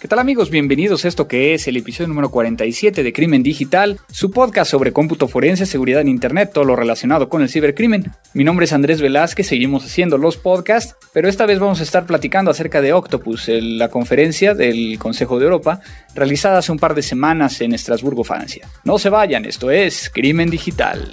¿Qué tal amigos? Bienvenidos a esto que es el episodio número 47 de Crimen Digital, su podcast sobre cómputo forense, seguridad en Internet, todo lo relacionado con el cibercrimen. Mi nombre es Andrés Velázquez, seguimos haciendo los podcasts, pero esta vez vamos a estar platicando acerca de Octopus, la conferencia del Consejo de Europa, realizada hace un par de semanas en Estrasburgo, Francia. No se vayan, esto es Crimen Digital.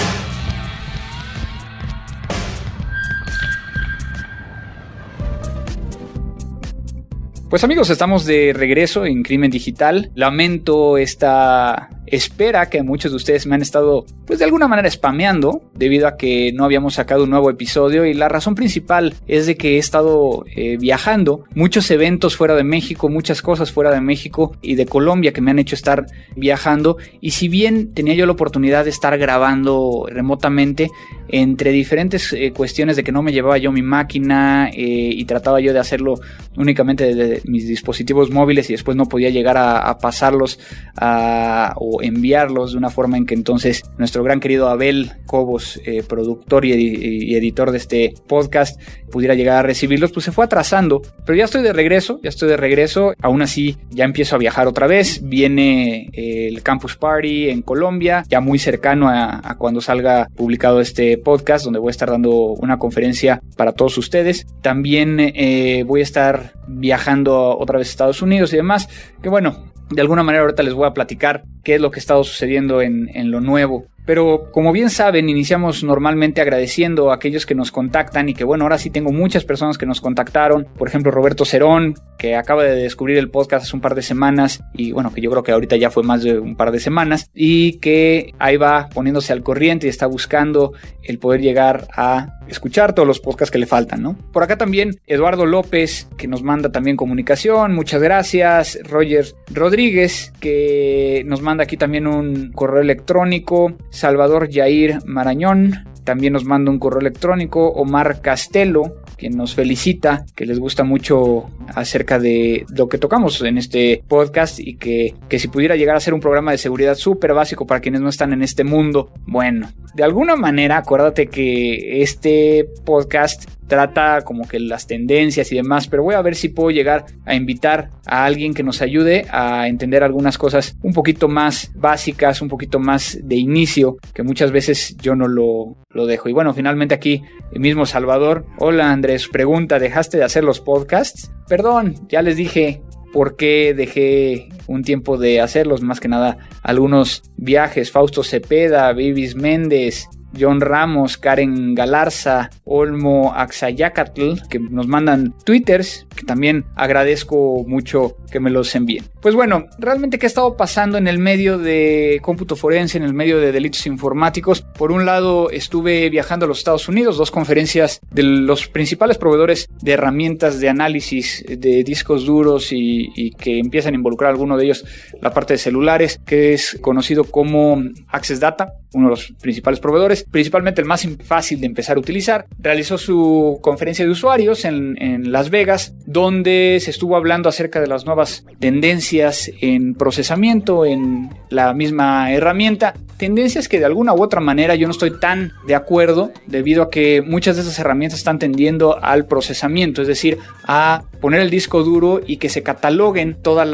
Pues amigos, estamos de regreso en Crimen Digital. Lamento esta espera que muchos de ustedes me han estado, pues de alguna manera spameando, debido a que no habíamos sacado un nuevo episodio. Y la razón principal es de que he estado eh, viajando, muchos eventos fuera de México, muchas cosas fuera de México y de Colombia que me han hecho estar viajando. Y si bien tenía yo la oportunidad de estar grabando remotamente, entre diferentes eh, cuestiones de que no me llevaba yo mi máquina eh, y trataba yo de hacerlo únicamente desde mis dispositivos móviles y después no podía llegar a, pasarlos a, enviarlos de una forma en que entonces nuestro gran querido Abel Cobos, eh, productor y, editor de este podcast, pudiera llegar a recibirlos, pues se fue atrasando. Pero ya estoy de regreso, ya estoy de regreso. Aún así, ya empiezo a viajar otra vez. Viene el Campus Party en Colombia, ya muy cercano a, cuando salga publicado este podcast, donde voy a estar dando una conferencia para todos ustedes. También eh, voy a estar viajando otra vez a Estados Unidos y demás. Que bueno, de alguna manera ahorita les voy a platicar qué es lo que ha estado sucediendo en, lo nuevo pero como bien saben, iniciamos normalmente agradeciendo a aquellos que nos contactan y que bueno, ahora sí tengo muchas personas que nos contactaron. Por ejemplo, Roberto Cerón, que acaba de descubrir el podcast hace un par de semanas y bueno, que yo creo que ahorita ya fue más de un par de semanas y que ahí va poniéndose al corriente y está buscando el poder llegar a escuchar todos los podcasts que le faltan, ¿no? Por acá también Eduardo López, que nos manda también comunicación, muchas gracias. Roger Rodríguez, que nos manda aquí también un correo electrónico. Salvador Jair Marañón, también nos manda un correo electrónico. Omar Castelo, quien nos felicita, que les gusta mucho acerca de lo que tocamos en este podcast y que, que si pudiera llegar a ser un programa de seguridad súper básico para quienes no están en este mundo, bueno, de alguna manera acuérdate que este podcast trata como que las tendencias y demás, pero voy a ver si puedo llegar a invitar a alguien que nos ayude a entender algunas cosas un poquito más básicas, un poquito más de inicio, que muchas veces yo no lo, lo dejo. Y bueno, finalmente aquí el mismo Salvador. Hola Andrés, pregunta, ¿dejaste de hacer los podcasts? Perdón, ya les dije, por qué dejé un tiempo de hacerlos, más que nada algunos viajes, Fausto Cepeda, Vivis Méndez, John Ramos, Karen Galarza, Olmo Axayacatl, que nos mandan twitters, que también agradezco mucho que me los envíen. Pues bueno, realmente qué ha estado pasando en el medio de cómputo forense, en el medio de delitos informáticos. Por un lado, estuve viajando a los Estados Unidos, dos conferencias de los principales proveedores de herramientas de análisis de discos duros y, y que empiezan a involucrar alguno de ellos la parte de celulares, que es conocido como Access Data, uno de los principales proveedores principalmente el más fácil de empezar a utilizar. Realizó su conferencia de usuarios en, en Las Vegas, donde se estuvo hablando acerca de las nuevas tendencias en procesamiento en la misma herramienta. Tendencias que de alguna u otra manera yo no estoy tan de acuerdo debido a que muchas de esas herramientas están tendiendo al procesamiento, es decir, a poner el disco duro y que se cataloguen todos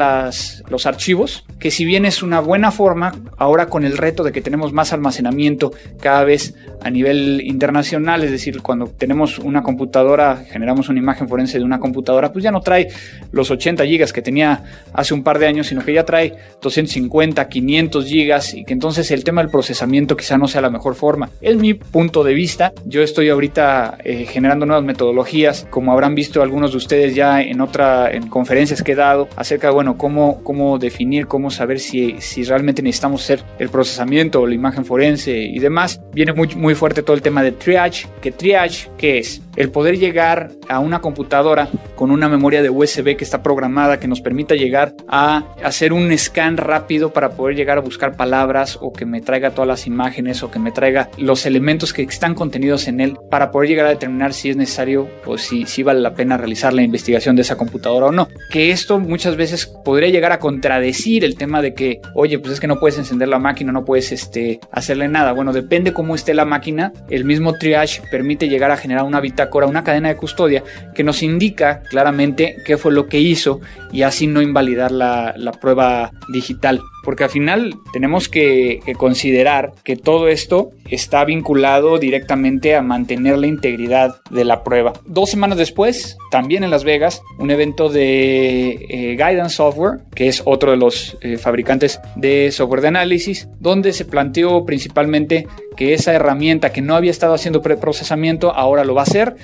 los archivos, que si bien es una buena forma, ahora con el reto de que tenemos más almacenamiento cada vez a nivel internacional, es decir, cuando tenemos una computadora, generamos una imagen forense de una computadora, pues ya no trae los 80 gigas que tenía hace un par de años, sino que ya trae 250, 500 gigas y que entonces el tema del procesamiento quizá no sea la mejor forma. Es mi punto de vista. Yo estoy ahorita eh, generando nuevas metodologías, como habrán visto algunos de ustedes ya en otra en conferencias que he dado acerca de bueno cómo cómo definir, cómo saber si si realmente necesitamos hacer el procesamiento o la imagen forense y demás. Viene muy, muy fuerte todo el tema de triage. ¿Que triage qué es? El poder llegar a una computadora con una memoria de USB que está programada, que nos permita llegar a hacer un scan rápido para poder llegar a buscar palabras o que me traiga todas las imágenes o que me traiga los elementos que están contenidos en él para poder llegar a determinar si es necesario o si, vale la pena realizar la investigación de esa computadora o no. Que esto muchas veces podría llegar a contradecir el tema de que, oye, pues es que no puedes encender la máquina, no puedes este, hacerle nada. Bueno, depende cómo esté la máquina. El mismo triage permite llegar a generar una bitácora, una cadena de custodia que nos indica claramente qué fue lo que hizo y así no invalidar la prueba digital porque al final tenemos que, considerar que todo esto está vinculado directamente a mantener la integridad de la prueba. Dos semanas después, también en Las Vegas, un evento de eh, Guidance Software, que es otro de los eh, fabricantes de software de análisis, donde se planteó principalmente que esa herramienta que no había estado haciendo preprocesamiento ahora lo va a hacer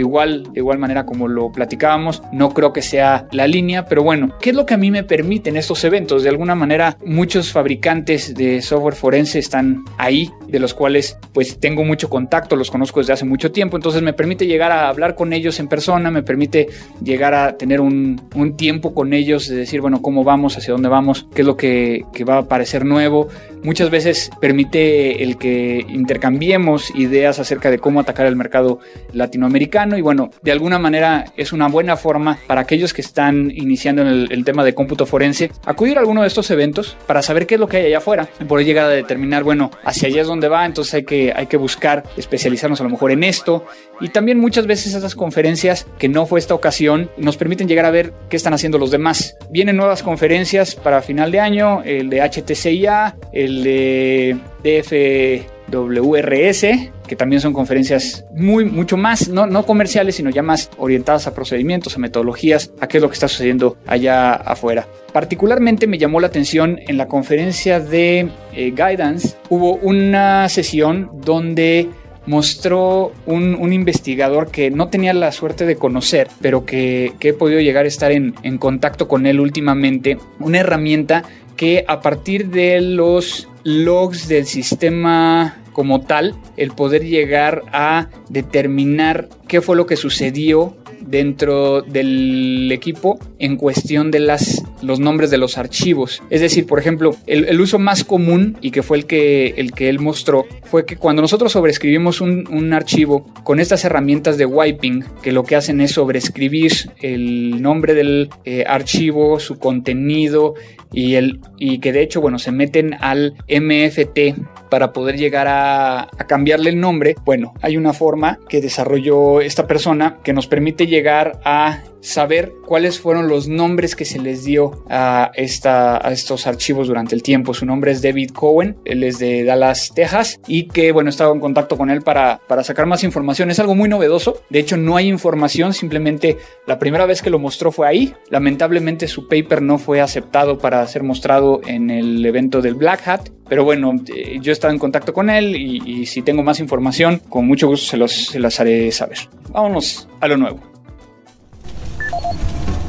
igual, de igual manera como lo platicábamos, no creo que sea la línea, pero bueno, ¿qué es lo que a mí me permiten estos eventos? De alguna manera, muchos fabricantes de software forense están ahí, de los cuales pues tengo mucho contacto, los conozco desde hace mucho tiempo, entonces me permite llegar a hablar con ellos en persona, me permite llegar a tener un, tiempo con ellos, de decir, bueno, cómo vamos, hacia dónde vamos, qué es lo que, que va a parecer nuevo. Muchas veces permite el que intercambiemos ideas acerca de cómo atacar el mercado latinoamericano y bueno, de alguna manera es una buena forma para aquellos que están iniciando en el, tema de cómputo forense acudir a alguno de estos eventos para saber qué es lo que hay allá afuera y poder llegar a determinar, bueno, hacia allá es donde va, entonces hay que, hay que buscar especializarnos a lo mejor en esto y también muchas veces esas conferencias, que no fue esta ocasión, nos permiten llegar a ver qué están haciendo los demás. Vienen nuevas conferencias para final de año, el de HTCIA, el de DF WRS, que también son conferencias muy, mucho más, no, no comerciales, sino ya más orientadas a procedimientos, a metodologías, a qué es lo que está sucediendo allá afuera. Particularmente me llamó la atención en la conferencia de eh, Guidance, hubo una sesión donde mostró un, investigador que no tenía la suerte de conocer, pero que, he podido llegar a estar en, en contacto con él últimamente, una herramienta que a partir de los logs del sistema como tal, el poder llegar a determinar qué fue lo que sucedió dentro del equipo en cuestión de las, los nombres de los archivos. Es decir, por ejemplo, el, uso más común y que fue el que, el que él mostró fue que cuando nosotros sobreescribimos un, un archivo con estas herramientas de wiping, que lo que hacen es sobreescribir el nombre del eh, archivo, su contenido y, el, y que de hecho, bueno, se meten al MFT para poder llegar a, a cambiarle el nombre. Bueno, hay una forma que desarrolló esta persona que nos permite llegar a saber cuáles fueron los nombres que se les dio a, esta, a estos archivos durante el tiempo. Su nombre es David Cohen, él es de Dallas, Texas, y que bueno, estaba en contacto con él para, para sacar más información. Es algo muy novedoso, de hecho no hay información, simplemente la primera vez que lo mostró fue ahí. Lamentablemente su paper no fue aceptado para ser mostrado en el evento del Black Hat, pero bueno, eh, yo estaba en contacto con él y, si tengo más información, con mucho gusto se, los, se las haré saber. Vámonos a lo nuevo.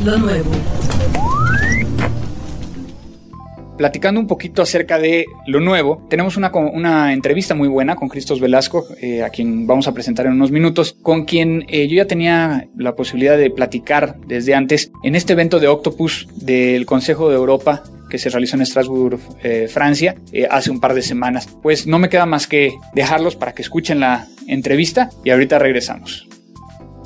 Lo nuevo. Platicando un poquito acerca de lo nuevo, tenemos una, una entrevista muy buena con Cristos Velasco, eh, a quien vamos a presentar en unos minutos, con quien eh, yo ya tenía la posibilidad de platicar desde antes en este evento de Octopus del Consejo de Europa que se realizó en Estrasburgo, eh, Francia, hace un par de semanas. Pues no me queda más que dejarlos para que escuchen la entrevista y ahorita regresamos.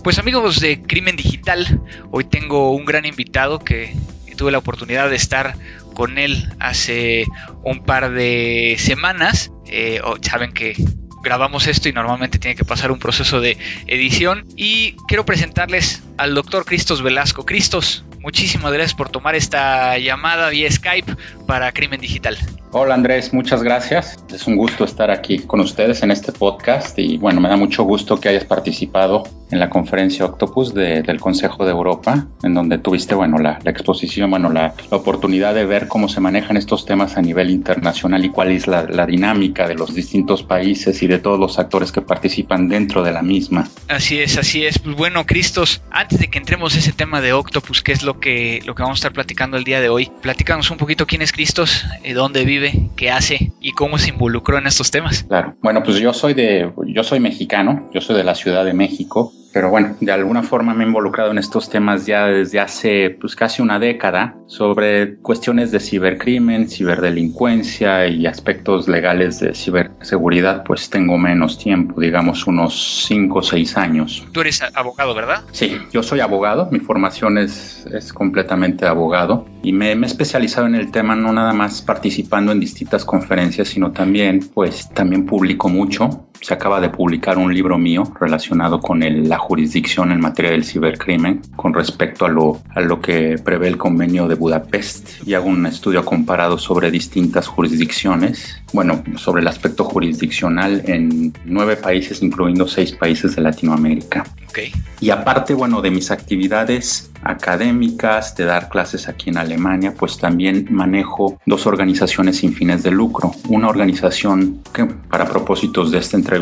Pues amigos de Crimen Digital, hoy tengo un gran invitado que tuve la oportunidad de estar con él hace un par de semanas. Eh, saben que grabamos esto y normalmente tiene que pasar un proceso de edición. Y quiero presentarles al doctor Cristos Velasco. Cristos, muchísimas gracias por tomar esta llamada vía Skype para Crimen Digital. Hola Andrés, muchas gracias. Es un gusto estar aquí con ustedes en este podcast y bueno, me da mucho gusto que hayas participado en la conferencia Octopus del Consejo de Europa, en donde tuviste bueno la, exposición, bueno la, oportunidad de ver cómo se manejan estos temas a nivel internacional y cuál es la, la, dinámica de los distintos países y de todos los actores que participan dentro de la misma. Así es, así es. Pues bueno, Cristos, antes de que entremos a ese tema de Octopus, que es lo que lo que vamos a estar platicando el día de hoy, platícanos un poquito quién es Cristos, dónde vive qué hace y cómo se involucró en estos temas. Claro, bueno, pues yo soy de, yo soy mexicano, yo soy de la Ciudad de México, pero bueno, de alguna forma me he involucrado en estos temas ya desde hace pues casi una década sobre cuestiones de cibercrimen, ciberdelincuencia y aspectos legales de ciberseguridad, pues tengo menos tiempo, digamos unos 5 o 6 años. Tú eres abogado, ¿verdad? Sí, yo soy abogado, mi formación es, es completamente abogado y me, me, he especializado en el tema no nada más participando en distintas conferencias, sino también pues también publico mucho. Se acaba de publicar un libro mío relacionado con el, la jurisdicción en materia del cibercrimen con respecto a lo, a lo que prevé el convenio de Budapest y hago un estudio comparado sobre distintas jurisdicciones, bueno, sobre el aspecto jurisdiccional en nueve países, incluyendo seis países de Latinoamérica. Okay. Y aparte, bueno, de mis actividades académicas, de dar clases aquí en Alemania, pues también manejo dos organizaciones sin fines de lucro. Una organización que para propósitos de esta entrevista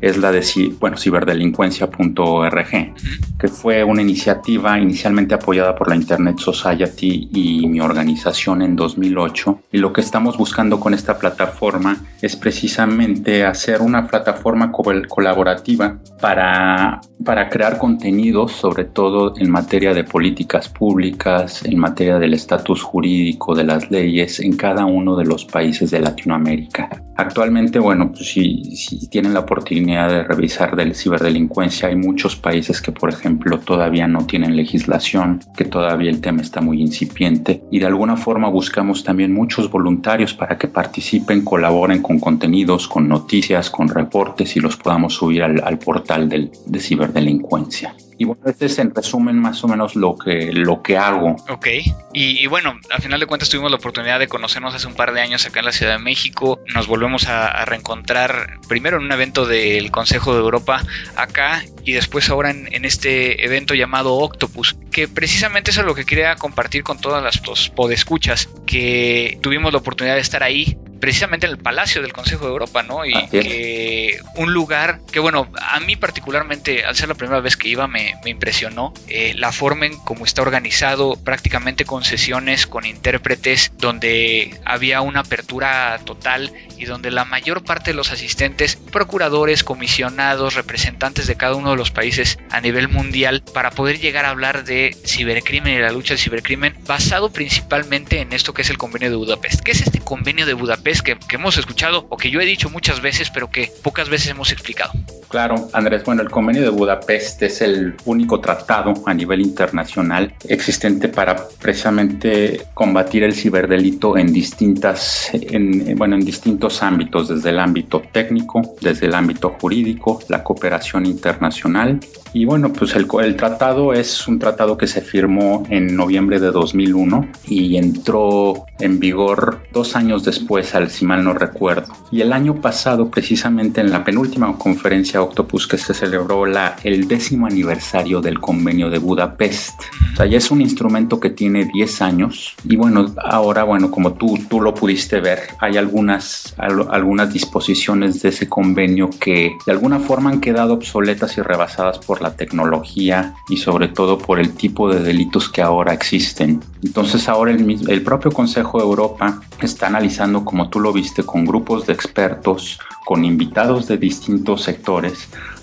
es la de bueno, ciberdelincuencia.org, que fue una iniciativa inicialmente apoyada por la Internet Society y mi organización en 2008. Y lo que estamos buscando con esta plataforma es precisamente hacer una plataforma colaborativa para, para crear contenidos, sobre todo en materia de políticas públicas, en materia del estatus jurídico de las leyes en cada uno de los países de Latinoamérica. Actualmente, bueno, pues si, si tienen la oportunidad de revisar del ciberdelincuencia, hay muchos países que, por ejemplo, todavía no tienen legislación, que todavía el tema está muy incipiente y de alguna forma buscamos también muchos voluntarios para que participen, colaboren con contenidos, con noticias, con reportes y los podamos subir al, al portal del, de ciberdelincuencia. Y bueno, este es en resumen más o menos lo que, lo que hago. Ok, y, y, bueno, al final de cuentas tuvimos la oportunidad de conocernos hace un par de años acá en la Ciudad de México. Nos volvemos a, reencontrar primero en un evento del Consejo de Europa acá y después ahora en, este evento llamado Octopus, que precisamente eso es lo que quería compartir con todas las podescuchas, que tuvimos la oportunidad de estar ahí precisamente en el Palacio del Consejo de Europa, ¿no? Y que un lugar que, bueno, a mí particularmente, al ser la primera vez que iba, me, me impresionó eh, la forma en cómo está organizado, prácticamente con sesiones, con intérpretes, donde había una apertura total y donde la mayor parte de los asistentes, procuradores, comisionados, representantes de cada uno de los países a nivel mundial, para poder llegar a hablar de cibercrimen y la lucha del cibercrimen, basado principalmente en esto que es el convenio de Budapest. ¿Qué es este convenio de Budapest que, hemos escuchado o que yo he dicho muchas veces, pero que pocas veces hemos explicado? Claro, Andrés, bueno, el convenio de Budapest es el único tratado a nivel internacional existente para precisamente combatir el ciberdelito en distintas, en, bueno, en distintos ámbitos, desde el ámbito técnico, desde el ámbito jurídico, la cooperación internacional. Y bueno, pues el, el tratado es un tratado que se firmó en noviembre de 2001 y entró en vigor dos años después, al si mal no recuerdo. Y el año pasado, precisamente en la penúltima conferencia Octopus que se celebró la, el décimo aniversario del convenio de Budapest. O sea, ya es un instrumento que tiene 10 años y bueno, ahora, bueno, como tú, tú lo pudiste ver, hay algunas, al, algunas disposiciones de ese convenio que de alguna forma han quedado obsoletas y rebasadas por la tecnología y sobre todo por el tipo de delitos que ahora existen. Entonces ahora el, el propio Consejo de Europa está analizando, como tú lo viste, con grupos de expertos, con invitados de distintos sectores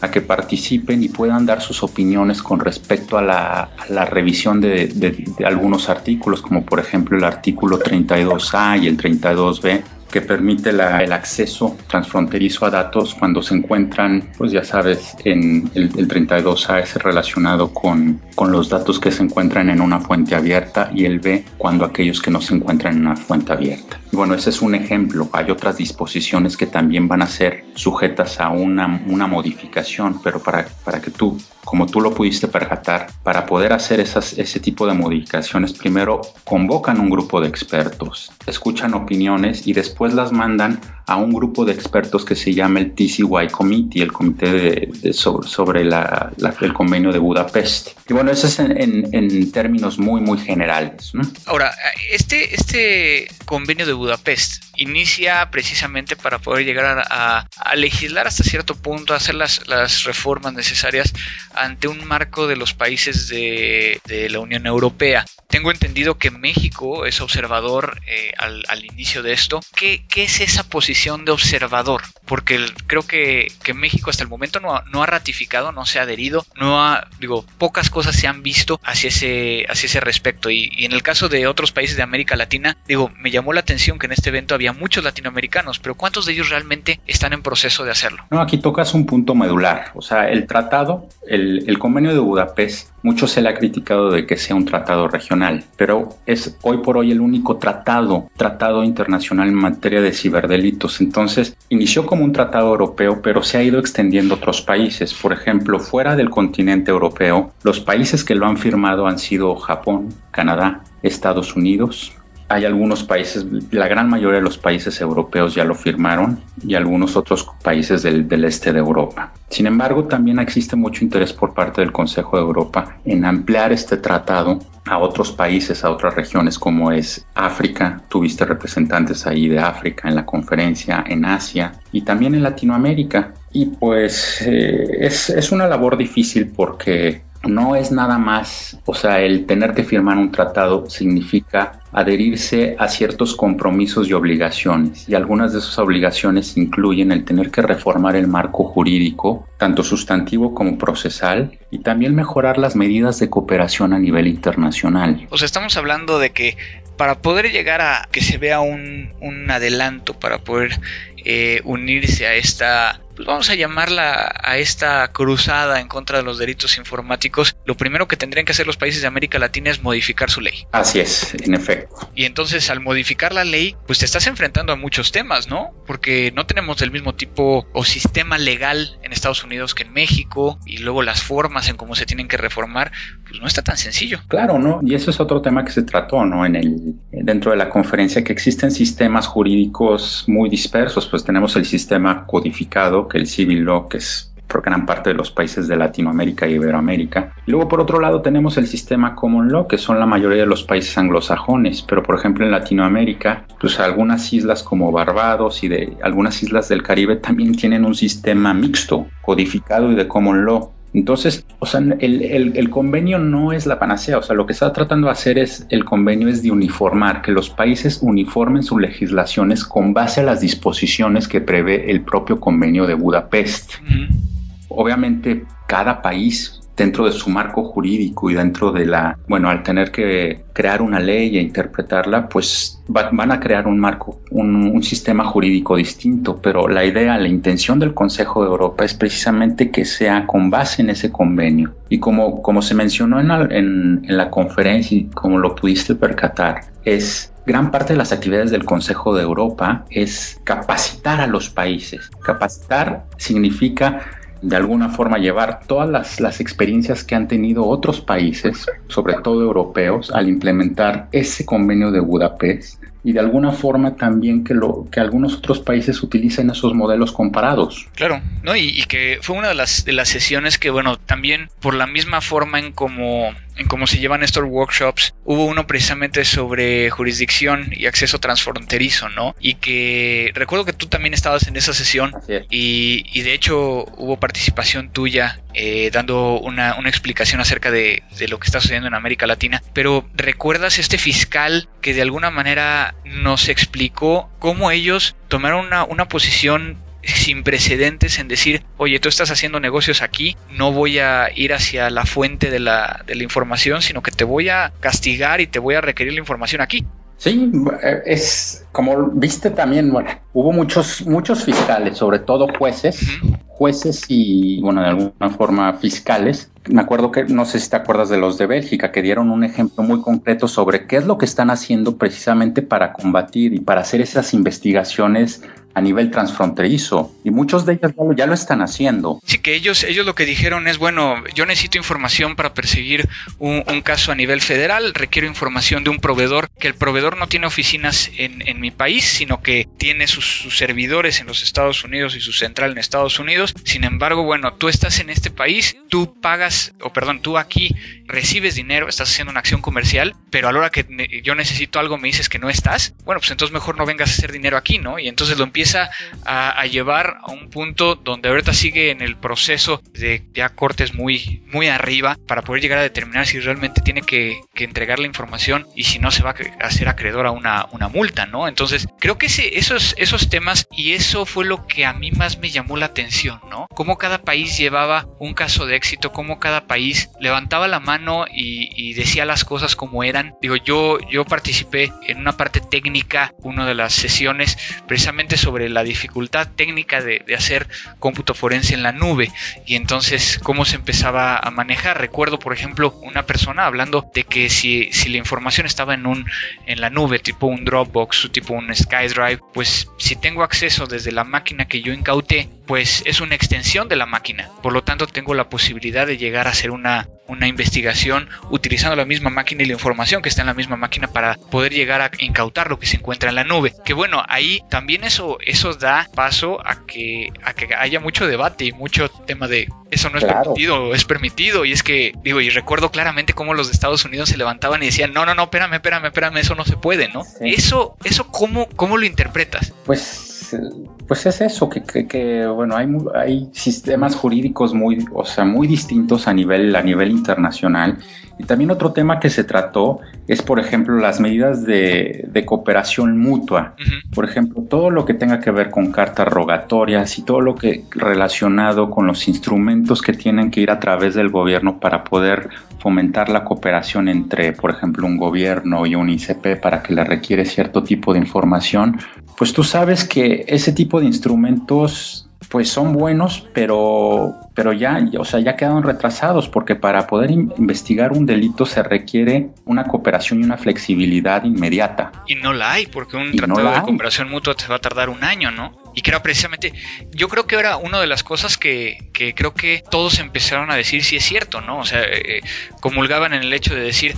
a que participen y puedan dar sus opiniones con respecto a la, revisión de, algunos artículos, como por ejemplo el artículo 32A y el 32B, que permite la, el acceso transfronterizo a datos cuando se encuentran, pues ya sabes, en el, el 32A es relacionado con, con los datos que se encuentran en una fuente abierta y el B cuando aquellos que no se encuentran en una fuente abierta. Bueno, ese es un ejemplo. Hay otras disposiciones que también van a ser sujetas a una, una modificación, pero para, para que tú como tú lo pudiste percatar, para poder hacer esas, ese tipo de modificaciones, primero convocan un grupo de expertos, escuchan opiniones y después las mandan a un grupo de expertos que se llama el TCY Committee, el comité de, de sobre, sobre la, la, el convenio de Budapest. Y bueno, eso es en, en, en términos muy, muy generales. ¿no? Ahora, este, este convenio de Budapest inicia precisamente para poder llegar a, a, legislar hasta cierto punto, a hacer las, las reformas necesarias ante un marco de los países de, de, la Unión Europea. tengo entendido que México es observador eh, al, al, inicio de esto. ¿Qué, ¿Qué, es esa posición de observador? Porque creo que, México hasta el momento no ha, ratificado, no se ha adherido, no ha, digo, pocas cosas se han visto hacia ese, hacia ese respecto. Y, en el caso de otros países de América Latina, digo, me llamó la atención que en este evento había muchos latinoamericanos, pero ¿cuántos de ellos realmente están en proceso de hacerlo? No, aquí tocas un punto medular. O sea, el tratado, el convenio de Budapest, mucho se le ha criticado de que sea un tratado regional, pero es hoy por hoy el único tratado, tratado internacional en materia de ciberdelitos. Entonces, inició como un tratado europeo, pero se ha ido extendiendo a otros países. Por ejemplo, fuera del continente europeo, los países que lo han firmado han sido Japón, Canadá, Estados Unidos, hay algunos países, la gran mayoría de los países europeos ya lo firmaron y algunos otros países del, este de Europa. Sin embargo, también existe mucho interés por parte del Consejo de Europa en ampliar este tratado a otros países, a otras regiones como es África. Tuviste representantes ahí de África en la conferencia, en Asia y también en Latinoamérica. Y pues eh, es una labor difícil porque no es nada más, o sea, el tener que firmar un tratado significa adherirse a ciertos compromisos y obligaciones, y algunas de esas obligaciones incluyen el tener que reformar el marco jurídico, tanto sustantivo como procesal, y también mejorar las medidas de cooperación a nivel internacional. O sea, estamos hablando de que para poder llegar a que se vea un, un adelanto, para poder eh, unirse a esta pues vamos a llamarla a esta cruzada en contra de los delitos informáticos, lo primero que tendrían que hacer los países de América Latina es modificar su ley. Así es, en efecto. Y entonces al modificar la ley, pues te estás enfrentando a muchos temas, ¿no? Porque no tenemos el mismo tipo o sistema legal en Estados Unidos que en México y luego las formas en cómo se tienen que reformar, pues no está tan sencillo. Claro, ¿no? Y eso es otro tema que se trató, ¿no? En el dentro de la conferencia que existen sistemas jurídicos muy dispersos, pues tenemos el sistema codificado que el civil law, que es por gran parte de los países de Latinoamérica y Iberoamérica. Luego, por otro lado, tenemos el sistema common law, que son la mayoría de los países anglosajones, pero por ejemplo en Latinoamérica, pues algunas islas como Barbados y de algunas islas del Caribe también tienen un sistema mixto, codificado y de common law. Entonces, o sea, el, el, el, convenio no es la panacea, o sea, lo que está tratando de hacer es, el convenio es de uniformar, que los países uniformen sus legislaciones con base a las disposiciones que prevé el propio convenio de Budapest. Uh -huh. Obviamente, cada país dentro de su marco jurídico y dentro de la, bueno, al tener que crear una ley e interpretarla, pues va, van a crear un marco, un, un, sistema jurídico distinto, pero la idea, la intención del Consejo de Europa es precisamente que sea con base en ese convenio. Y como, como se mencionó en la, en, en la conferencia y como lo pudiste percatar, es gran parte de las actividades del Consejo de Europa es capacitar a los países. Capacitar significa de alguna forma llevar todas las, las, experiencias que han tenido otros países, sobre todo europeos, al implementar ese convenio de Budapest y de alguna forma también que, lo, que algunos otros países utilicen esos modelos comparados. Claro, ¿no? Y, que fue una de las, de las sesiones que, bueno, también por la misma forma en cómo en cómo se llevan estos workshops, hubo uno precisamente sobre jurisdicción y acceso transfronterizo, ¿no? Y que recuerdo que tú también estabas en esa sesión y, y, de hecho hubo participación tuya eh, dando una, una, explicación acerca de, de, lo que está sucediendo en América Latina. Pero ¿recuerdas este fiscal que de alguna manera nos explicó cómo ellos tomaron una, una posición sin precedentes en decir, oye, tú estás haciendo negocios aquí, no voy a ir hacia la fuente de la, de la información, sino que te voy a castigar y te voy a requerir la información aquí. Sí, es como viste también, bueno, hubo muchos, muchos fiscales, sobre todo jueces, jueces y, bueno, de alguna forma fiscales. Me acuerdo que, no sé si te acuerdas de los de Bélgica, que dieron un ejemplo muy concreto sobre qué es lo que están haciendo precisamente para combatir y para hacer esas investigaciones a nivel transfronterizo y muchos de ellos ya lo, ya lo, están haciendo. Sí, que ellos, ellos lo que dijeron es, bueno, yo necesito información para perseguir un, un caso a nivel federal, requiero información de un proveedor, que el proveedor no tiene oficinas en, en mi país, sino que tiene sus, servidores en los Estados Unidos y su central en Estados Unidos. Sin embargo, bueno, tú estás en este país, tú pagas, o perdón, tú aquí recibes dinero, estás haciendo una acción comercial, pero a la hora que yo necesito algo me dices que no estás, bueno, pues entonces mejor no vengas a hacer dinero aquí, ¿no? Y entonces lo empieza a, llevar a un punto donde ahorita sigue en el proceso de ya cortes muy, muy arriba para poder llegar a determinar si realmente tiene que, entregar la información y si no se va a hacer acreedor a una, una multa, ¿no? Entonces, creo que ese, esos, esos temas y eso fue lo que a mí más me llamó la atención, ¿no? Cómo cada país llevaba un caso de éxito, cómo cada país levantaba la mano y, decía las cosas como eran. Digo, yo, yo participé en una parte técnica, una de las sesiones, precisamente sobre la dificultad técnica de, de hacer cómputo forense en la nube y entonces cómo se empezaba a manejar. Recuerdo, por ejemplo, una persona hablando de que si, si la información estaba en un en la nube, tipo un Dropbox o tipo un SkyDrive, pues si tengo acceso desde la máquina que yo incauté, pues es una extensión de la máquina. Por lo tanto, tengo la posibilidad de llegar a hacer una, una investigación utilizando la misma máquina y la información que está en la misma máquina para poder llegar a incautar lo que se encuentra en la nube. Que bueno, ahí también eso, eso da paso a que, a que haya mucho debate y mucho tema de eso no es permitido, es permitido. Y es que, digo, y recuerdo claramente cómo los de Estados Unidos se levantaban y decían, no, no, no, espérame, espérame, espérame, eso no se puede, ¿no? Eso, eso, ¿cómo, ¿cómo lo interpretas? Pues pues es eso, que, bueno, hay, hay sistemas jurídicos muy, o sea, muy distintos a nivel, a nivel internacional. Y también otro tema que se trató es, por ejemplo, las medidas de, de cooperación mutua. Por ejemplo, todo lo que tenga que ver con cartas rogatorias y todo lo que relacionado con los instrumentos que tienen que ir a través del gobierno para poder fomentar la cooperación entre, por ejemplo, un gobierno y un ICP para que le requiere cierto tipo de información, pues tú sabes que ese tipo de instrumentos pues son buenos, pero, pero ya, o sea, ya quedaron retrasados porque para poder investigar un delito se requiere una cooperación y una flexibilidad inmediata. Y no la hay, porque un tratado de cooperación mutua te va a tardar un año, ¿no? Y que era precisamente, yo creo que era una de las cosas que, que creo que todos empezaron a decir si es cierto, ¿no? O sea, eh, comulgaban en el hecho de decir,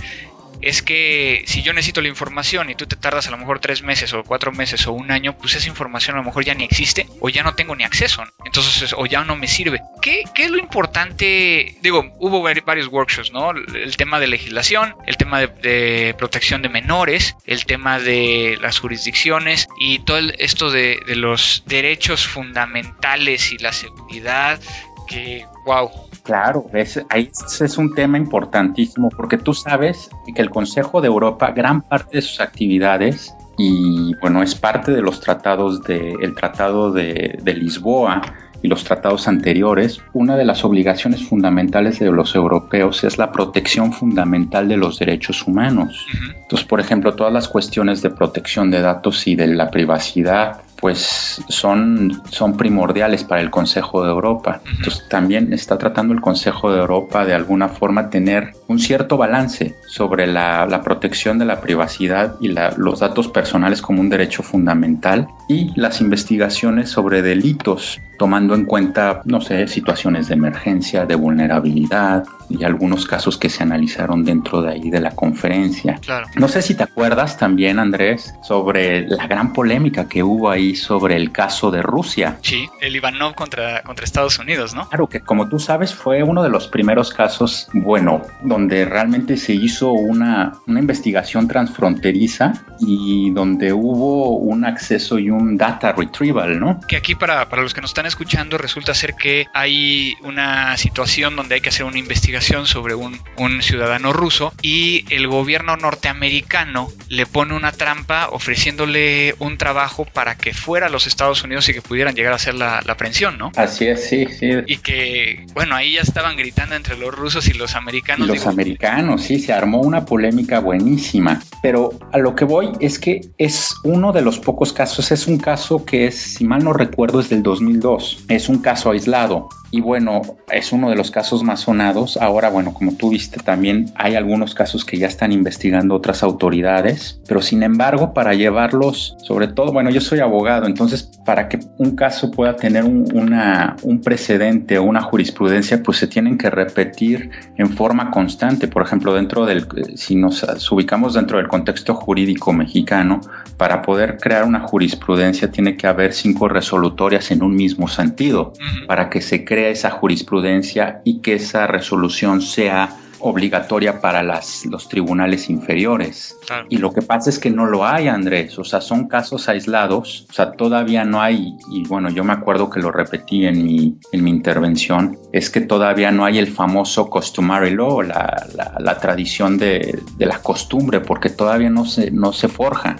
es que si yo necesito la información y tú te tardas a lo mejor tres meses o cuatro meses o un año, pues esa información a lo mejor ya ni existe o ya no tengo ni acceso, entonces o ya no me sirve. ¿Qué, ¿Qué, es lo importante? Digo, hubo varios workshops, ¿no? El tema de legislación, el tema de, protección de menores, el tema de las jurisdicciones y todo esto de, de los derechos fundamentales y la seguridad que, wow, Claro, ese, ahí es un tema importantísimo porque tú sabes que el Consejo de Europa, gran parte de sus actividades, y bueno, es parte de los tratados de, el Tratado de, Lisboa y los tratados anteriores, una de las obligaciones fundamentales de los europeos es la protección fundamental de los derechos humanos. Entonces, por ejemplo, todas las cuestiones de protección de datos y de la privacidad, pues son, son primordiales para el Consejo de Europa. Entonces también está tratando el Consejo de Europa de alguna forma tener un cierto balance sobre la, protección de la privacidad y los datos personales como un derecho fundamental y las investigaciones sobre delitos tomando en cuenta, no sé, situaciones de emergencia, de vulnerabilidad y algunos casos que se analizaron dentro de ahí de la conferencia. No sé si te acuerdas también, Andrés, sobre la gran polémica que hubo ahí sobre el caso de Rusia. Sí, el Ivanov contra, contra Estados Unidos, ¿no? Claro, que como tú sabes fue uno de los primeros casos, bueno, donde realmente se hizo una, una investigación transfronteriza y donde hubo un acceso y un data retrieval, ¿no? Que aquí para, para los que nos están escuchando, resulta ser que hay una situación donde hay que hacer una investigación sobre un, un ciudadano ruso y el gobierno norteamericano le pone una trampa ofreciéndole un trabajo para que fuera a los Estados Unidos y que pudieran llegar a hacer la, la aprehensión, ¿no? Así es, sí, sí. Y que, bueno, ahí ya estaban gritando entre los rusos y los americanos. los americanos, sí, se armó una polémica buenísima. Pero a lo que voy es que es uno de los pocos casos, es un caso que es, si mal no recuerdo, es del 2002 es un caso aislado y bueno, es uno de los casos más sonados. Ahora, bueno, como tú viste, también hay algunos casos que ya están investigando otras autoridades, pero sin embargo, para llevarlos, sobre todo, bueno, yo soy abogado, entonces para que un caso pueda tener un, una, un precedente o una jurisprudencia, pues se tienen que repetir en forma constante. Por ejemplo, dentro del, si nos ubicamos dentro del contexto jurídico mexicano, para poder crear una jurisprudencia tiene que haber cinco resolutorias en un mismo sentido, para que se cree esa jurisprudencia y que esa resolución sea obligatoria para las, los tribunales inferiores. Y lo que pasa es que no lo hay, Andrés. O sea, son casos aislados. O sea, todavía no hay, y bueno, yo me acuerdo que lo repetí en mi, en mi intervención, es que todavía no hay el famoso customary law, la, la, tradición de, de, la costumbre, porque todavía no se, no se forja.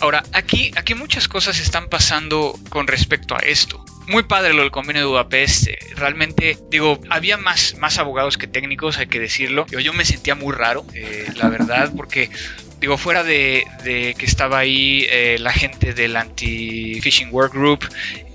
Ahora, aquí, aquí muchas cosas están pasando con respecto a esto muy padre lo del convenio de Budapest. Realmente, digo, había más, más abogados que técnicos, hay que decirlo. Yo, yo me sentía muy raro, eh, la verdad, porque digo, fuera de, que estaba ahí eh, la gente del Anti-Phishing Work Group,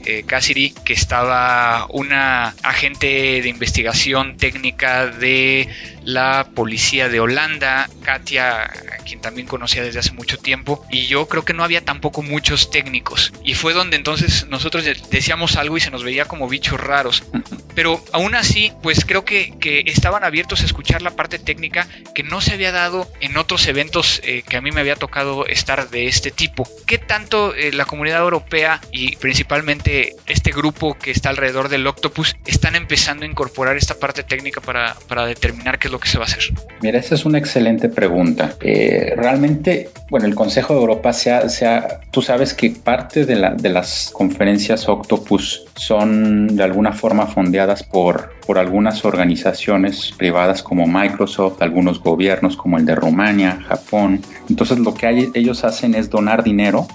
eh, Cassidy, que estaba una agente de investigación técnica de la policía de Holanda, Katia, quien también conocía desde hace mucho tiempo, y yo creo que no había tampoco muchos técnicos. Y fue donde entonces nosotros decíamos algo y se nos veía como bichos raros. Pero aún así, pues creo que, que estaban abiertos a escuchar la parte técnica que no se había dado en otros eventos eh, que a mí me había tocado estar de este tipo. ¿Qué tanto eh, la comunidad europea y principalmente este grupo que está alrededor del Octopus están empezando a incorporar esta parte técnica para, para determinar qué es lo que se va a hacer? Mira, esa es una excelente pregunta. Eh, realmente, bueno, el Consejo de Europa se ha, tú sabes que parte de, la, de las conferencias Octopus son de alguna forma fondeadas por, por algunas organizaciones privadas como Microsoft, algunos gobiernos como el de Rumania, Japón. Entonces lo que ellos hacen es donar dinero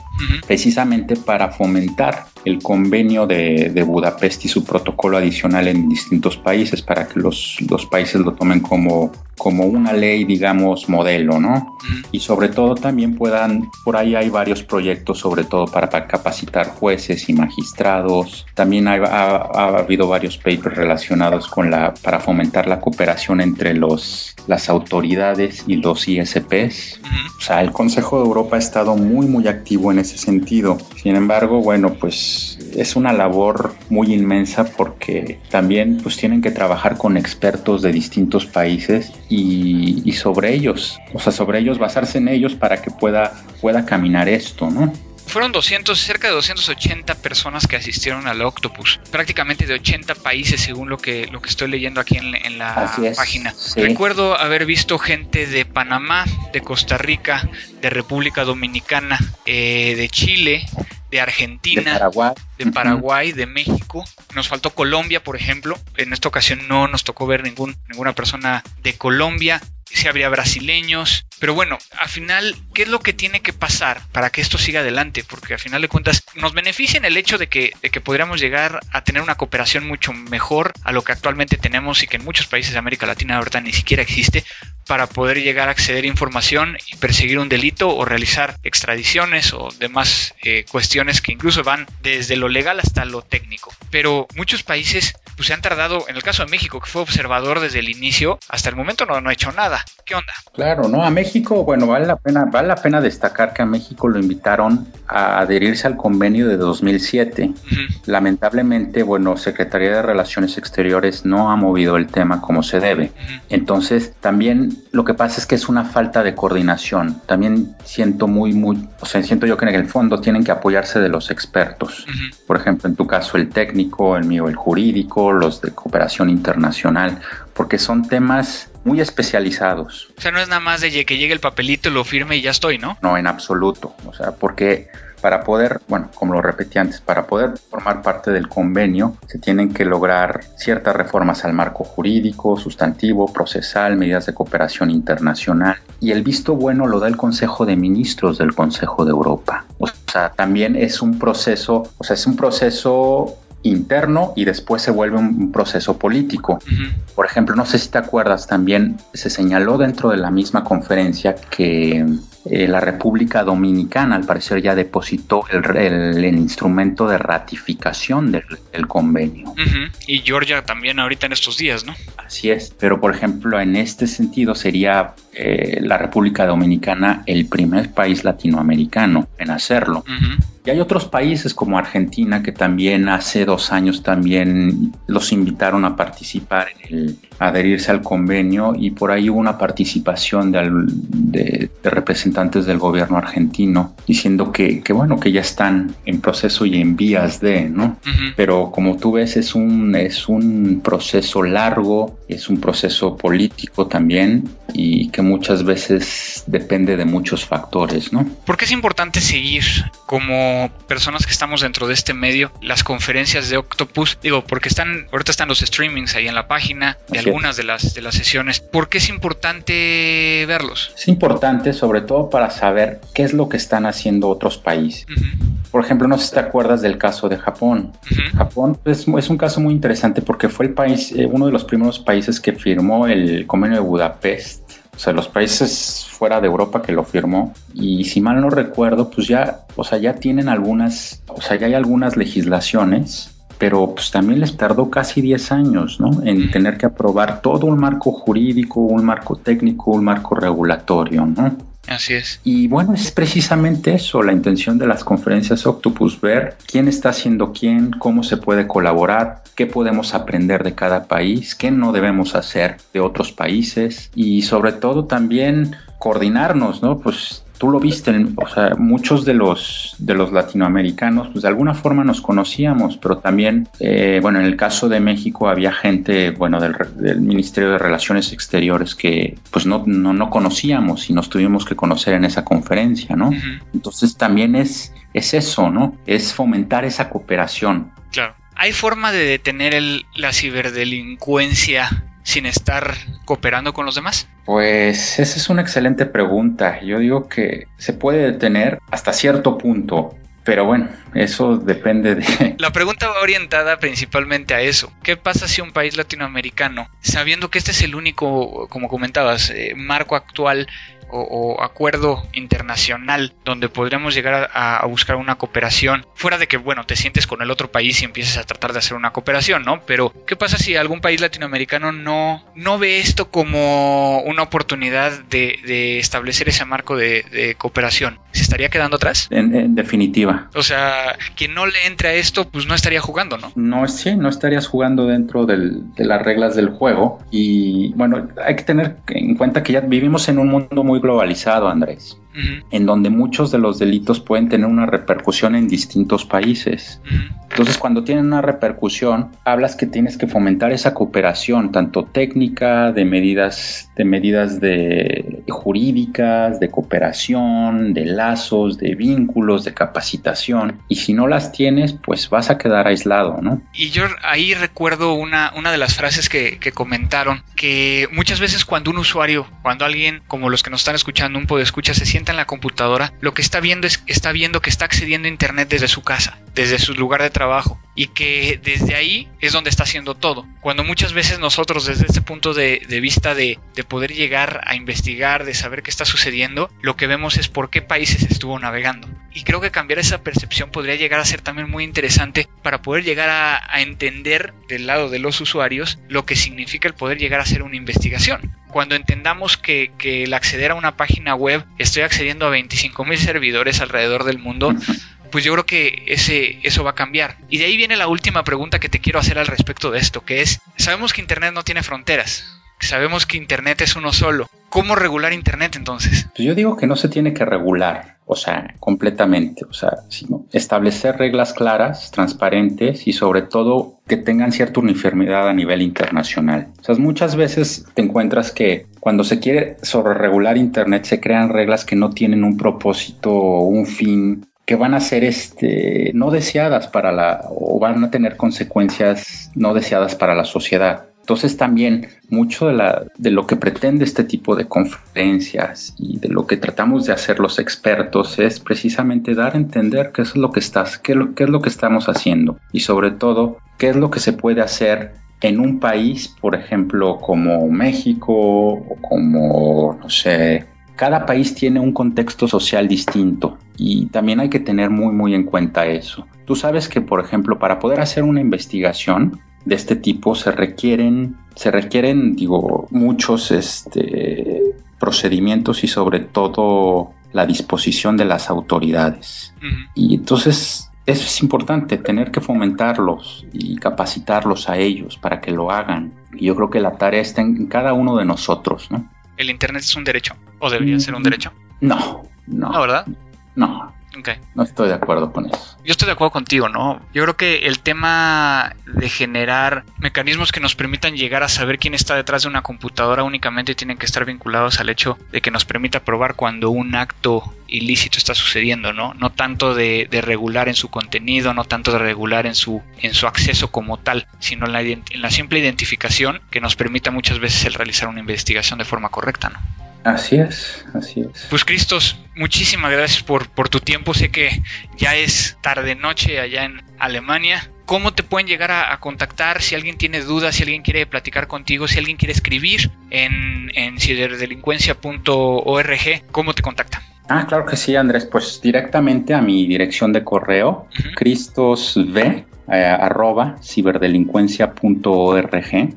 precisamente para fomentar el convenio de, Budapest y su protocolo adicional en distintos países para que los, los países lo tomen como, como una ley, digamos, modelo, ¿no? Y sobre todo también puedan, por ahí hay varios proyectos, sobre todo para, capacitar jueces y magistrados. También ha, ha, habido varios papers relacionados con la, para fomentar la cooperación entre los, las autoridades y los ISPs. O sea, el Consejo de Europa ha estado muy, muy activo en ese sentido. Sin embargo, bueno, pues es una labor muy inmensa porque también pues tienen que trabajar con expertos de distintos países y, sobre ellos, o sea, sobre ellos, basarse en ellos para que pueda, pueda caminar esto, ¿no? Fueron 200, cerca de 280 personas que asistieron al Octopus, prácticamente de 80 países según lo que, lo que estoy leyendo aquí en, la página. Recuerdo haber visto gente de Panamá, de Costa Rica, de República Dominicana, eh, de Chile, de Argentina, de Paraguay, de, Paraguay, de México. Nos faltó Colombia, por ejemplo. En esta ocasión no nos tocó ver ningún, ninguna persona de Colombia si habría brasileños. Pero bueno, al final, ¿qué es lo que tiene que pasar para que esto siga adelante? Porque al final de cuentas nos beneficia en el hecho de que, de que podríamos llegar a tener una cooperación mucho mejor a lo que actualmente tenemos y que en muchos países de América Latina ahorita ni siquiera existe para poder llegar a acceder a información y perseguir un delito o realizar extradiciones o demás eh, cuestiones que incluso van desde lo legal hasta lo técnico. Pero muchos países pues, se han tardado, en el caso de México, que fue observador desde el inicio, hasta el momento no, no ha hecho nada. ¿Qué onda? Claro, ¿no? A México, bueno, vale la pena, vale la pena destacar que a México lo invitaron a adherirse al convenio de 2007. Lamentablemente, bueno, Secretaría de Relaciones Exteriores no ha movido el tema como se debe. Entonces, también lo que pasa es que es una falta de coordinación. También siento muy, muy, o sea, siento yo que en el fondo tienen que apoyarse de los expertos. Por ejemplo, en tu caso el técnico, el mío el jurídico, los de cooperación internacional, porque son temas muy especializados. O sea, no es nada más de que llegue el papelito, lo firme y ya estoy, ¿no? No, en absoluto. O sea, porque para poder, bueno, como lo repetí antes, para poder formar parte del convenio se tienen que lograr ciertas reformas al marco jurídico, sustantivo, procesal, medidas de cooperación internacional. Y el visto bueno lo da el Consejo de Ministros del Consejo de Europa. O sea, también es un proceso, o sea, es un proceso interno y después se vuelve un, proceso político. Por ejemplo, no sé si te acuerdas, también se señaló dentro de la misma conferencia que eh, la República Dominicana al parecer ya depositó el, instrumento de ratificación del, convenio. Y Georgia también ahorita en estos días, ¿no? Así es, pero por ejemplo en este sentido sería eh, la República Dominicana el primer país latinoamericano en hacerlo. Y hay otros países como Argentina que también hace dos años también los invitaron a participar en el adherirse al convenio y por ahí hubo una participación de, representantes del gobierno argentino diciendo que, bueno que ya están en proceso y en vías de no pero como tú ves es un es un proceso largo es un proceso político también y que muchas veces depende de muchos factores no ¿Por qué es importante seguir como personas que estamos dentro de este medio las conferencias de Octopus digo porque están ahorita están los streamings ahí en la página de algunas de las, de las sesiones. ¿Por qué es importante verlos? Es importante sobre todo para saber qué es lo que están haciendo otros países. Por ejemplo, no sé si te acuerdas del caso de Japón. Japón es, es, un caso muy interesante porque fue el país, eh, uno de los primeros países que firmó el convenio de Budapest o sea, los países fuera de Europa que lo firmó y si mal no recuerdo, pues ya, o sea, ya tienen algunas, o sea, ya hay algunas legislaciones pero pues también les tardó casi 10 años, ¿no? En tener que aprobar todo un marco jurídico, un marco técnico, un marco regulatorio, ¿no? Así es. Y bueno, es precisamente eso, la intención de las conferencias Octopus, ver quién está haciendo quién, cómo se puede colaborar, qué podemos aprender de cada país, qué no debemos hacer de otros países y sobre todo también coordinarnos, ¿no? Pues tú lo viste, o sea, muchos de los, de los latinoamericanos, pues de alguna forma nos conocíamos, pero también, eh, bueno, en el caso de México había gente, bueno, del, Ministerio de Relaciones Exteriores que pues no, no, conocíamos y nos tuvimos que conocer en esa conferencia, ¿no? Entonces también es, es eso, ¿no? Es fomentar esa cooperación. Claro. ¿Hay forma de detener el, la ciberdelincuencia sin estar cooperando con los demás? Pues esa es una excelente pregunta. Yo digo que se puede detener hasta cierto punto. Pero bueno, eso depende de... La pregunta va orientada principalmente a eso. ¿Qué pasa si un país latinoamericano, sabiendo que este es el único, como comentabas, eh, marco actual o, acuerdo internacional donde podríamos llegar a, buscar una cooperación, fuera de que, bueno, te sientes con el otro país y empieces a tratar de hacer una cooperación, ¿no? Pero, ¿qué pasa si algún país latinoamericano no, no ve esto como una oportunidad de, establecer ese marco de, cooperación? ¿Se estaría quedando atrás? En, definitiva. O sea, quien no le entre a esto, pues no estaría jugando, ¿no? No, sí, no estarías jugando dentro de las reglas del juego. Y bueno, hay que tener en cuenta que ya vivimos en un mundo muy globalizado, Andrés en donde muchos de los delitos pueden tener una repercusión en distintos países. Entonces, cuando tienen una repercusión, hablas que tienes que fomentar esa cooperación, tanto técnica, de medidas, de medidas de jurídicas, de cooperación, de lazos, de vínculos, de capacitación. Y si no las tienes, pues vas a quedar aislado, ¿no? Y yo ahí recuerdo una, una de las frases que, que comentaron, que muchas veces cuando un usuario, cuando alguien como los que nos están escuchando, un poco de escucha, se siente en la computadora, lo que está viendo es está viendo que está accediendo a internet desde su casa, desde su lugar de trabajo y que desde ahí es donde está haciendo todo. Cuando muchas veces nosotros desde este punto de, vista de, de, poder llegar a investigar, de saber qué está sucediendo, lo que vemos es por qué países estuvo navegando. Y creo que cambiar esa percepción podría llegar a ser también muy interesante para poder llegar a, a entender del lado de los usuarios lo que significa el poder llegar a hacer una investigación cuando entendamos que, que, el acceder a una página web estoy accediendo a 25.000 servidores alrededor del mundo, pues yo creo que ese, eso va a cambiar. Y de ahí viene la última pregunta que te quiero hacer al respecto de esto, que es, sabemos que Internet no tiene fronteras, sabemos que Internet es uno solo. ¿Cómo regular Internet entonces? Pues yo digo que no se tiene que regular, o sea, completamente, o sea, sino establecer reglas claras, transparentes y sobre todo que tengan cierta uniformidad a nivel internacional. O sea, muchas veces te encuentras que cuando se quiere sobre regular Internet se crean reglas que no tienen un propósito o un fin que van a ser este no deseadas para la o van a tener consecuencias no deseadas para la sociedad. Entonces también mucho de, la, de lo que pretende este tipo de conferencias y de lo que tratamos de hacer los expertos es precisamente dar a entender qué es lo que qué es lo que estamos haciendo y sobre todo qué es lo que se puede hacer en un país, por ejemplo, como México o como, no sé, cada país tiene un contexto social distinto y también hay que tener muy muy en cuenta eso. Tú sabes que, por ejemplo, para poder hacer una investigación de este tipo se requieren, se requieren, digo, muchos este, procedimientos y sobre todo la disposición de las autoridades. Y entonces eso es importante, tener que fomentarlos y capacitarlos a ellos para que lo hagan. Y yo creo que la tarea está en cada uno de nosotros, ¿no? ¿El Internet es un derecho? ¿O debería ser un mm, derecho? No, no. ¿No, verdad? No, no estoy de acuerdo con eso. Yo estoy de acuerdo contigo, ¿no? Yo creo que el tema de generar mecanismos que nos permitan llegar a saber quién está detrás de una computadora únicamente tienen que estar vinculados al hecho de que nos permita probar cuando un acto ilícito está sucediendo, ¿no? No tanto de, regular en su contenido, no tanto de regular en su, en su acceso como tal, sino en la, en la simple identificación que nos permita muchas veces el realizar una investigación de forma correcta, ¿no? Así es, así es. Pues Cristos, muchísimas gracias por, por tu tiempo. Sé que ya es tarde noche allá en Alemania. ¿Cómo te pueden llegar a, contactar si alguien tiene dudas, si alguien quiere platicar contigo, si alguien quiere escribir en, en ciberdelincuencia.org? ¿Cómo te contactan? Ah, claro que sí, Andrés. Pues directamente a mi dirección de correo, cristosv eh, arroba ciberdelincuencia.org.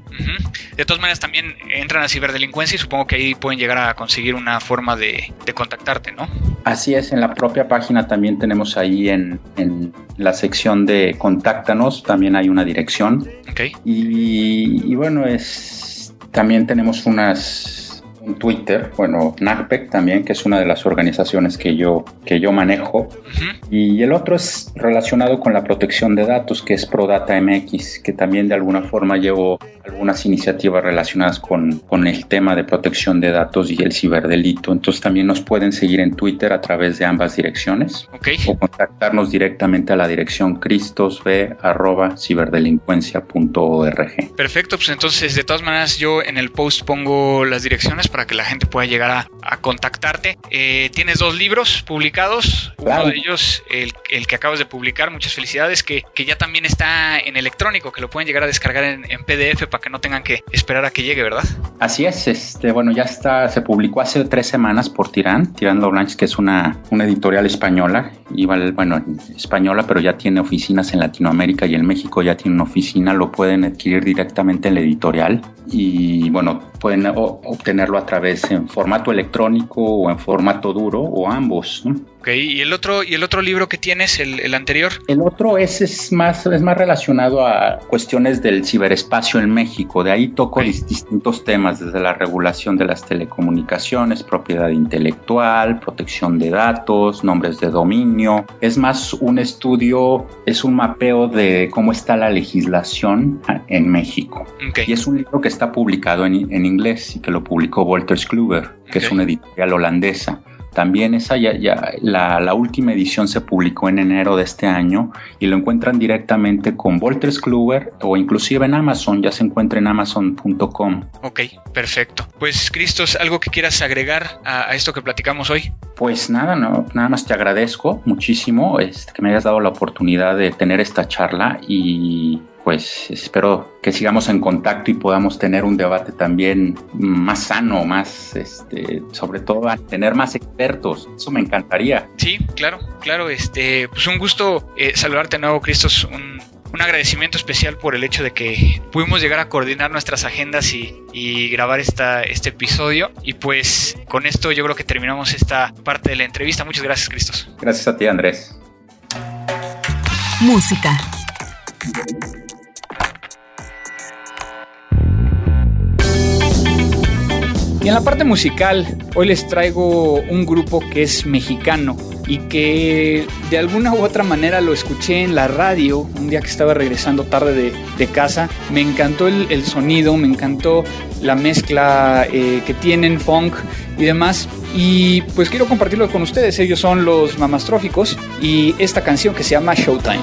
De todas maneras, también entran a ciberdelincuencia y supongo que ahí pueden llegar a conseguir una forma de, contactarte, ¿no? Así es, en la propia página también tenemos ahí en, la sección de contáctanos, también hay una dirección. Okay. Y, y bueno, es también tenemos unas Twitter, bueno, NACPEC también, que es una de las organizaciones que yo, que yo manejo. Y el otro es relacionado con la protección de datos, que es ProData MX, que también de alguna forma llevo algunas iniciativas relacionadas con, con el tema de protección de datos y el ciberdelito. Entonces también nos pueden seguir en Twitter a través de ambas direcciones o contactarnos directamente a la dirección cristosb.ciberdelincuencia.org. Perfecto, pues entonces de todas maneras yo en el post pongo las direcciones para que la gente pueda llegar a, contactarte. Eh, tienes dos libros publicados, uno de ellos el, que acabas de publicar, muchas felicidades, que, que, ya también está en electrónico, que lo pueden llegar a descargar en, en PDF para que no tengan que esperar a que llegue, ¿verdad? Así es, este, bueno, ya está, se publicó hace tres semanas por Tirán, Tirán Blanche, que es una, una editorial española, igual, bueno, española, pero ya tiene oficinas en Latinoamérica y en México ya tiene una oficina, lo pueden adquirir directamente en la editorial y bueno, pueden obtenerlo a través en formato electrónico o en formato duro o ambos. Ok, ¿y el otro, y el otro libro que tienes, el, anterior? El otro es, es, más, es más relacionado a cuestiones del ciberespacio en México. De ahí toco distintos temas, desde la regulación de las telecomunicaciones, propiedad intelectual, protección de datos, nombres de dominio. Es más un estudio, es un mapeo de cómo está la legislación en México. Y es un libro que está publicado en, en inglés y que lo publicó Walter Kluwer, que es una editorial holandesa. También esa ya, ya la, última edición se publicó en enero de este año y lo encuentran directamente con Wolters Kluwer o inclusive en Amazon, ya se encuentra en amazon.com. Ok, perfecto. Pues Cristos, ¿algo que quieras agregar a, esto que platicamos hoy? Pues nada, no, nada más te agradezco muchísimo este, que me hayas dado la oportunidad de tener esta charla y pues espero que sigamos en contacto y podamos tener un debate también más sano, más, este, sobre todo a tener más expertos. Eso me encantaría. Sí, claro, claro. Este, pues un gusto eh, saludarte de nuevo, Cristos. Un, un agradecimiento especial por el hecho de que pudimos llegar a coordinar nuestras agendas y, y, grabar esta, este episodio. Y pues con esto yo creo que terminamos esta parte de la entrevista. Muchas gracias, Cristos. Gracias a ti, Andrés. Música. Y en la parte musical, hoy les traigo un grupo que es mexicano y que de alguna u otra manera lo escuché en la radio un día que estaba regresando tarde de, casa. Me encantó el, sonido, me encantó la mezcla eh, que tienen, funk y demás. Y pues quiero compartirlo con ustedes. Ellos son los Mamastróficos y esta canción que se llama Showtime.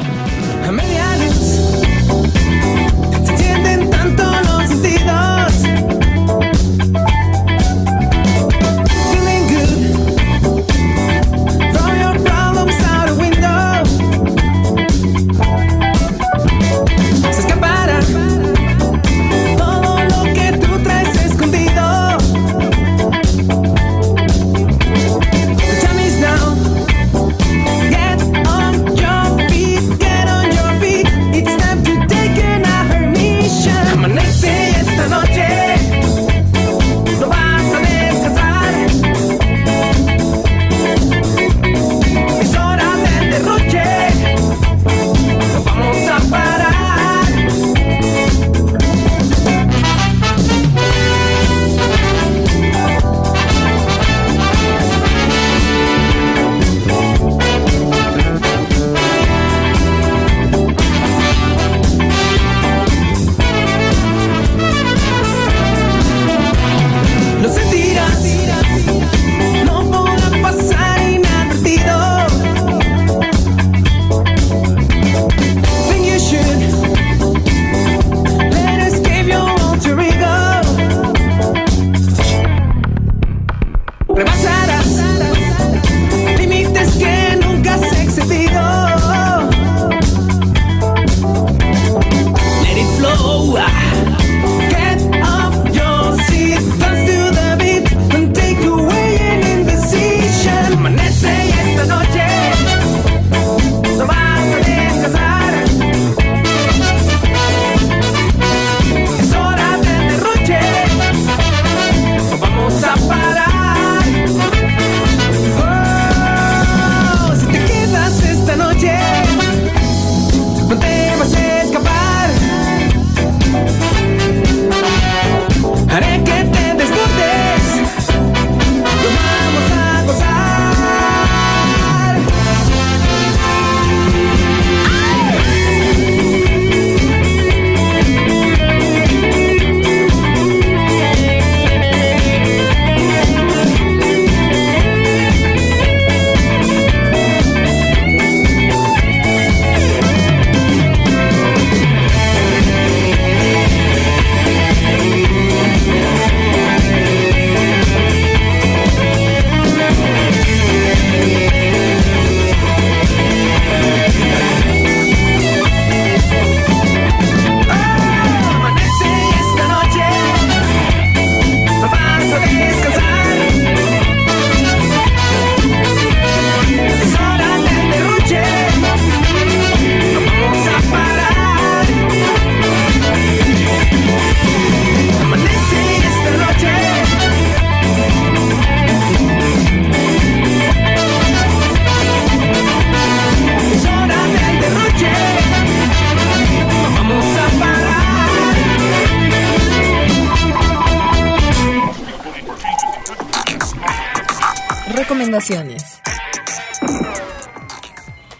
Recomendaciones.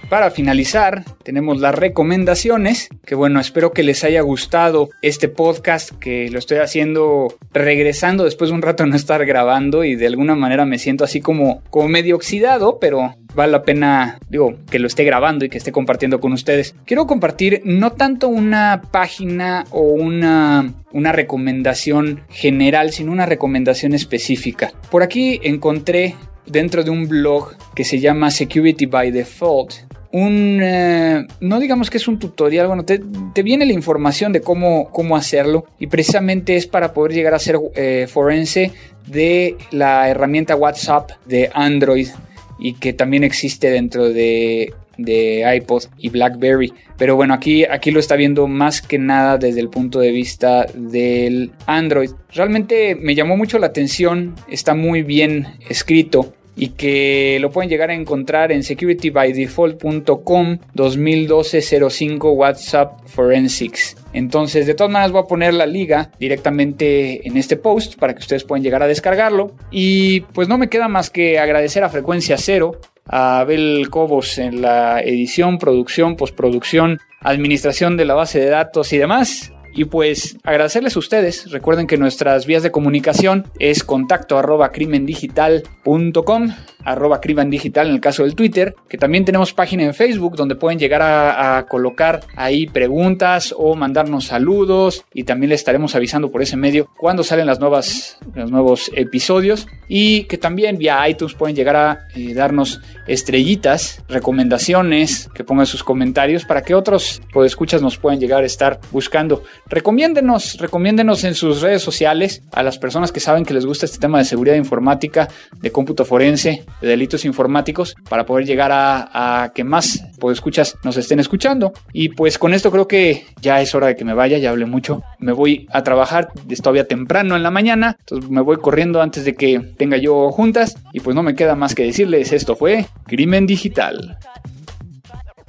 Para finalizar, tenemos las recomendaciones, que bueno, espero que les haya gustado este podcast, que lo estoy haciendo regresando después de un rato no estar grabando y de alguna manera me siento así como, como medio oxidado, pero vale la pena, digo, que lo esté grabando y que esté compartiendo con ustedes. Quiero compartir no tanto una página o una, una recomendación general, sino una recomendación específica. Por aquí encontré dentro de un blog que se llama Security by Default. Un, eh, no digamos que es un tutorial, bueno, te, viene la información de cómo, cómo hacerlo y precisamente es para poder llegar a ser eh, forense de la herramienta WhatsApp de Android y que también existe dentro de, de iPod y BlackBerry. Pero bueno, aquí, aquí lo está viendo más que nada desde el punto de vista del Android. Realmente me llamó mucho la atención, está muy bien escrito y que lo pueden llegar a encontrar en securitybydefault.com 2012-05 WhatsApp Forensics. Entonces, de todas maneras, voy a poner la liga directamente en este post para que ustedes puedan llegar a descargarlo. Y pues no me queda más que agradecer a Frecuencia Cero, a Abel Cobos en la edición, producción, postproducción, administración de la base de datos y demás. Y pues agradecerles a ustedes. Recuerden que nuestras vías de comunicación es contacto arroba crimendigital.com, arroba en el caso del Twitter, que también tenemos página en Facebook donde pueden llegar a, colocar ahí preguntas o mandarnos saludos y también les estaremos avisando por ese medio cuando salen las nuevas, los nuevos episodios y que también vía iTunes pueden llegar a eh, darnos estrellitas, recomendaciones, que pongan sus comentarios para que otros escuchas nos puedan llegar a estar buscando. Recomiéndenos, recomiéndenos en sus redes sociales a las personas que saben que les gusta este tema de seguridad informática, de cómputo forense, de delitos informáticos, para poder llegar a, que más escuchas nos estén escuchando. Y pues con esto creo que ya es hora de que me vaya, ya hablé mucho. Me voy a trabajar, es todavía temprano en la mañana, entonces me voy corriendo antes de que tenga yo juntas. Y pues no me queda más que decirles, esto fue Crimen Digital.